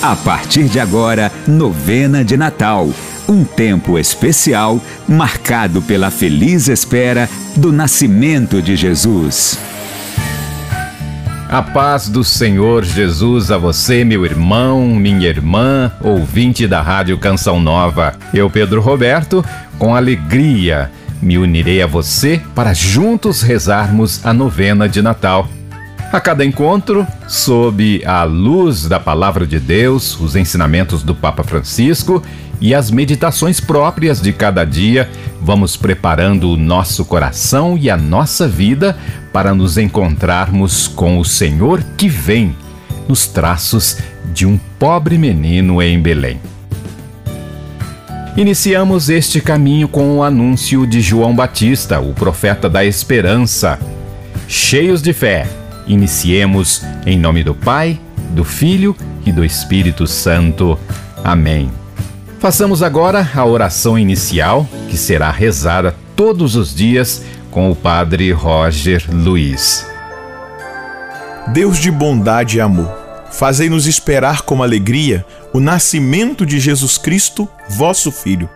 A partir de agora, novena de Natal. Um tempo especial marcado pela feliz espera do nascimento de Jesus. A paz do Senhor Jesus a você, meu irmão, minha irmã, ouvinte da Rádio Canção Nova. Eu, Pedro Roberto, com alegria me unirei a você para juntos rezarmos a novena de Natal. A cada encontro, sob a luz da Palavra de Deus, os ensinamentos do Papa Francisco e as meditações próprias de cada dia, vamos preparando o nosso coração e a nossa vida para nos encontrarmos com o Senhor que vem, nos traços de um pobre menino em Belém. Iniciamos este caminho com o anúncio de João Batista, o profeta da esperança. Cheios de fé, Iniciemos em nome do Pai, do Filho e do Espírito Santo. Amém. Façamos agora a oração inicial, que será rezada todos os dias com o Padre Roger Luiz. Deus de bondade e amor, fazei-nos esperar com alegria o nascimento de Jesus Cristo, vosso Filho.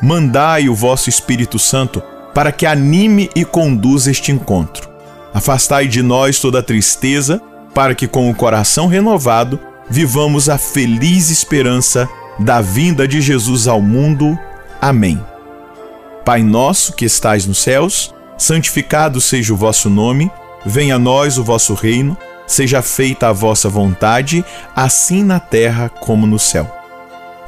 Mandai o vosso Espírito Santo para que anime e conduza este encontro Afastai de nós toda tristeza, para que com o coração renovado vivamos a feliz esperança da vinda de Jesus ao mundo. Amém. Pai nosso que estais nos céus, santificado seja o vosso nome, venha a nós o vosso reino, seja feita a vossa vontade, assim na terra como no céu.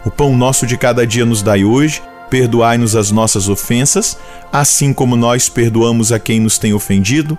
O pão nosso de cada dia nos dai hoje, perdoai-nos as nossas ofensas, assim como nós perdoamos a quem nos tem ofendido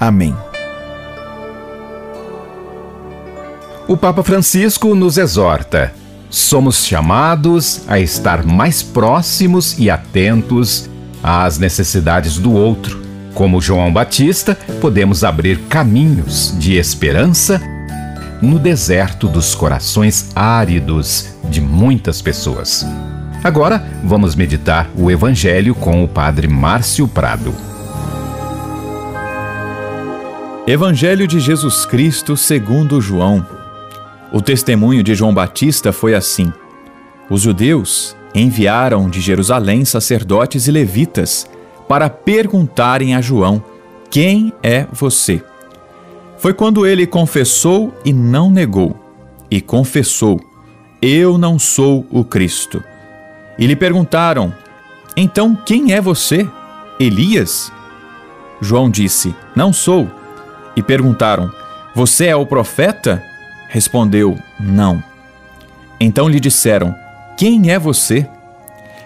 Amém. O Papa Francisco nos exorta. Somos chamados a estar mais próximos e atentos às necessidades do outro. Como João Batista, podemos abrir caminhos de esperança no deserto dos corações áridos de muitas pessoas. Agora, vamos meditar o Evangelho com o Padre Márcio Prado. Evangelho de Jesus Cristo segundo João. O testemunho de João Batista foi assim: Os judeus enviaram de Jerusalém sacerdotes e levitas para perguntarem a João: Quem é você? Foi quando ele confessou e não negou, e confessou: Eu não sou o Cristo. E lhe perguntaram: Então quem é você? Elias? João disse: Não sou. E perguntaram: Você é o profeta? Respondeu: Não. Então lhe disseram: Quem é você?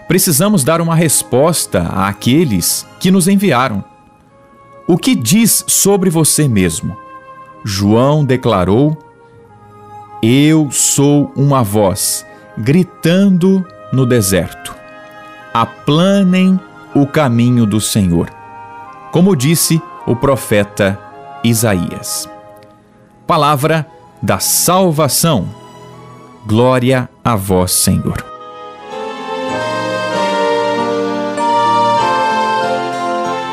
Precisamos dar uma resposta àqueles que nos enviaram. O que diz sobre você mesmo? João declarou: Eu sou uma voz gritando no deserto. Aplanem o caminho do Senhor. Como disse o profeta Isaías. Palavra da salvação. Glória a vós, Senhor.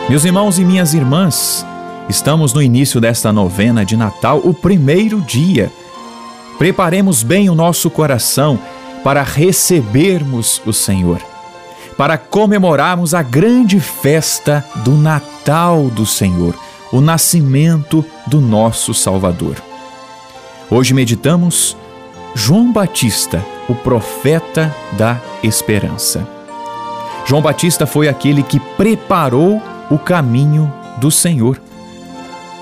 Meus irmãos e minhas irmãs, estamos no início desta novena de Natal, o primeiro dia. Preparemos bem o nosso coração para recebermos o Senhor, para comemorarmos a grande festa do Natal do Senhor o nascimento do nosso Salvador. Hoje meditamos João Batista, o profeta da esperança. João Batista foi aquele que preparou o caminho do Senhor.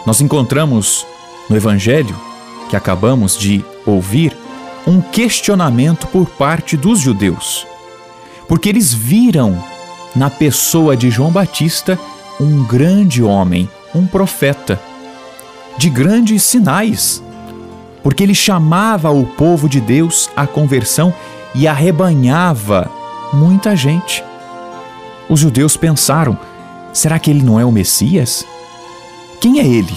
Nós encontramos no Evangelho que acabamos de ouvir um questionamento por parte dos judeus, porque eles viram na pessoa de João Batista um grande homem um profeta, de grandes sinais. porque ele chamava o povo de Deus à conversão e arrebanhava muita gente. Os judeus pensaram: será que ele não é o Messias? Quem é ele?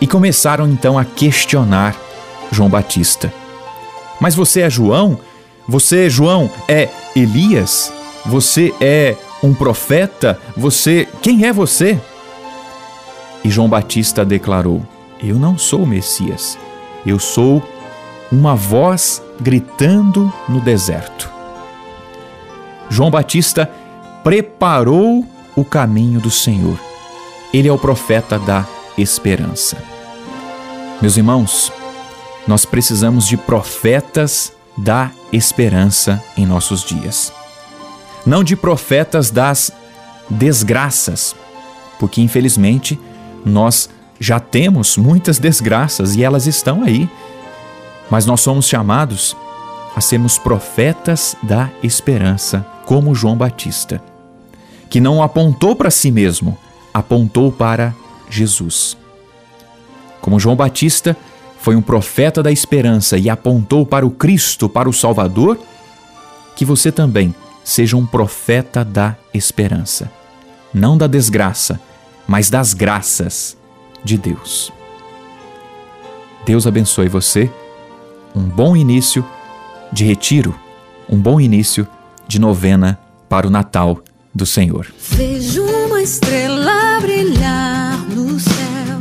E começaram então a questionar João Batista. Mas você é João? Você, João, é Elias? Você é um profeta? Você. Quem é você? E João Batista declarou: Eu não sou o Messias. Eu sou uma voz gritando no deserto. João Batista preparou o caminho do Senhor. Ele é o profeta da esperança. Meus irmãos, nós precisamos de profetas da esperança em nossos dias. Não de profetas das desgraças, porque infelizmente nós já temos muitas desgraças e elas estão aí. Mas nós somos chamados a sermos profetas da esperança, como João Batista, que não apontou para si mesmo, apontou para Jesus. Como João Batista foi um profeta da esperança e apontou para o Cristo, para o Salvador, que você também seja um profeta da esperança, não da desgraça, mas das graças de Deus. Deus abençoe você. Um bom início de retiro, um bom início de novena para o Natal do Senhor. Vejo uma estrela brilhar no céu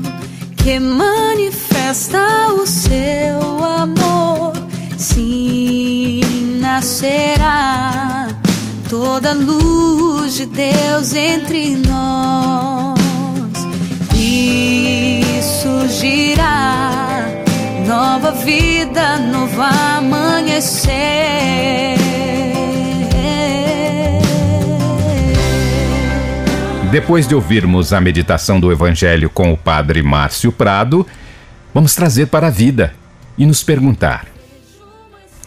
que manifesta o seu amor. Sim, nascerá toda a luz de Deus entre nós e surgirá nova vida, novo amanhecer. Depois de ouvirmos a meditação do Evangelho com o Padre Márcio Prado, vamos trazer para a vida e nos perguntar: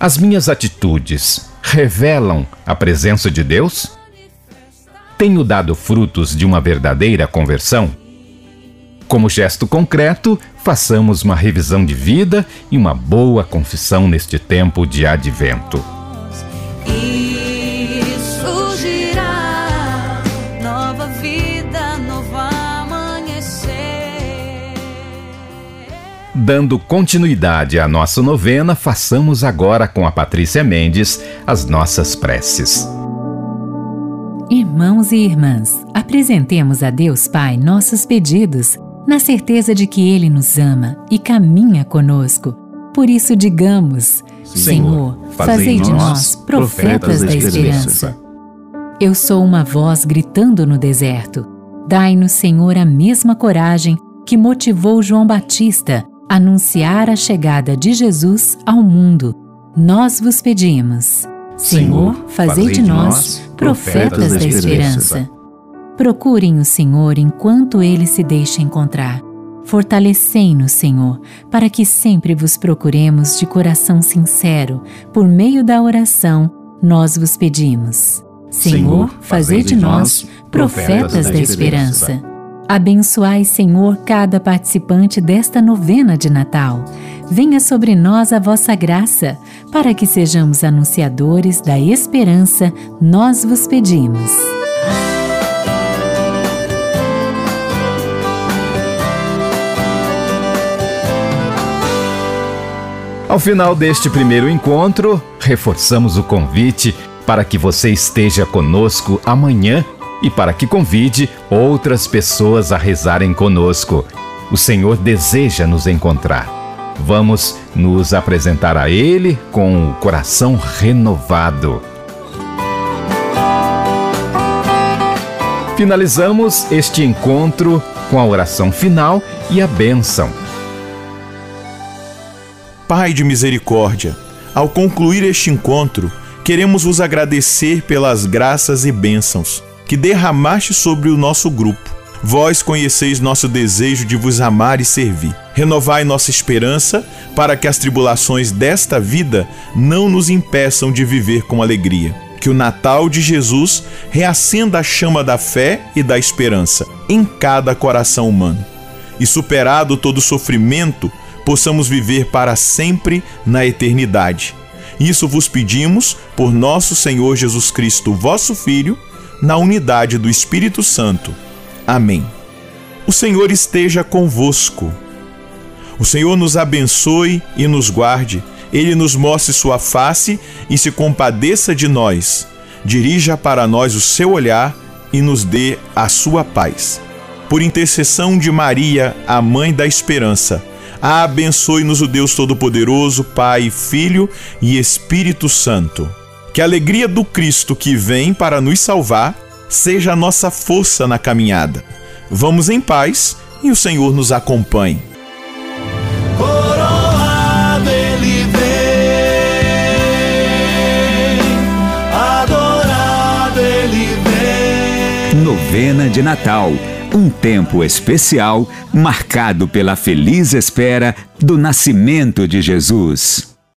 as minhas atitudes revelam a presença de Deus? Tenho dado frutos de uma verdadeira conversão? Como gesto concreto, façamos uma revisão de vida e uma boa confissão neste tempo de advento. Dando continuidade à nossa novena, façamos agora com a Patrícia Mendes as nossas preces. Irmãos e irmãs, apresentemos a Deus Pai nossos pedidos na certeza de que Ele nos ama e caminha conosco. Por isso, digamos: Senhor, fazei de nós profetas da esperança. Eu sou uma voz gritando no deserto. Dai-nos, Senhor, a mesma coragem que motivou João Batista a anunciar a chegada de Jesus ao mundo. Nós vos pedimos. Senhor, fazei de nós profetas da esperança. Procurem o Senhor enquanto ele se deixa encontrar. Fortalecei-nos, Senhor, para que sempre vos procuremos de coração sincero, por meio da oração, nós vos pedimos. Senhor, fazei de nós profetas da esperança. Abençoai, Senhor, cada participante desta novena de Natal. Venha sobre nós a vossa graça, para que sejamos anunciadores da esperança, nós vos pedimos. Ao final deste primeiro encontro, reforçamos o convite para que você esteja conosco amanhã e para que convide outras pessoas a rezarem conosco. O Senhor deseja nos encontrar. Vamos nos apresentar a Ele com o coração renovado. Finalizamos este encontro com a oração final e a bênção. Pai de misericórdia, ao concluir este encontro, queremos vos agradecer pelas graças e bênçãos que derramaste sobre o nosso grupo. Vós conheceis nosso desejo de vos amar e servir. Renovai nossa esperança para que as tribulações desta vida não nos impeçam de viver com alegria. Que o Natal de Jesus reacenda a chama da fé e da esperança em cada coração humano. E superado todo sofrimento, possamos viver para sempre na eternidade. Isso vos pedimos por nosso Senhor Jesus Cristo, vosso Filho, na unidade do Espírito Santo. Amém. O Senhor esteja convosco. O Senhor nos abençoe e nos guarde. Ele nos mostre sua face e se compadeça de nós. Dirija para nós o seu olhar e nos dê a sua paz. Por intercessão de Maria, a mãe da esperança, abençoe-nos o Deus Todo-Poderoso, Pai, Filho e Espírito Santo. Que a alegria do Cristo que vem para nos salvar seja a nossa força na caminhada. Vamos em paz e o Senhor nos acompanhe. Coroado ele vem, adorado ele vem. Novena de Natal. Um tempo especial marcado pela feliz espera do nascimento de Jesus.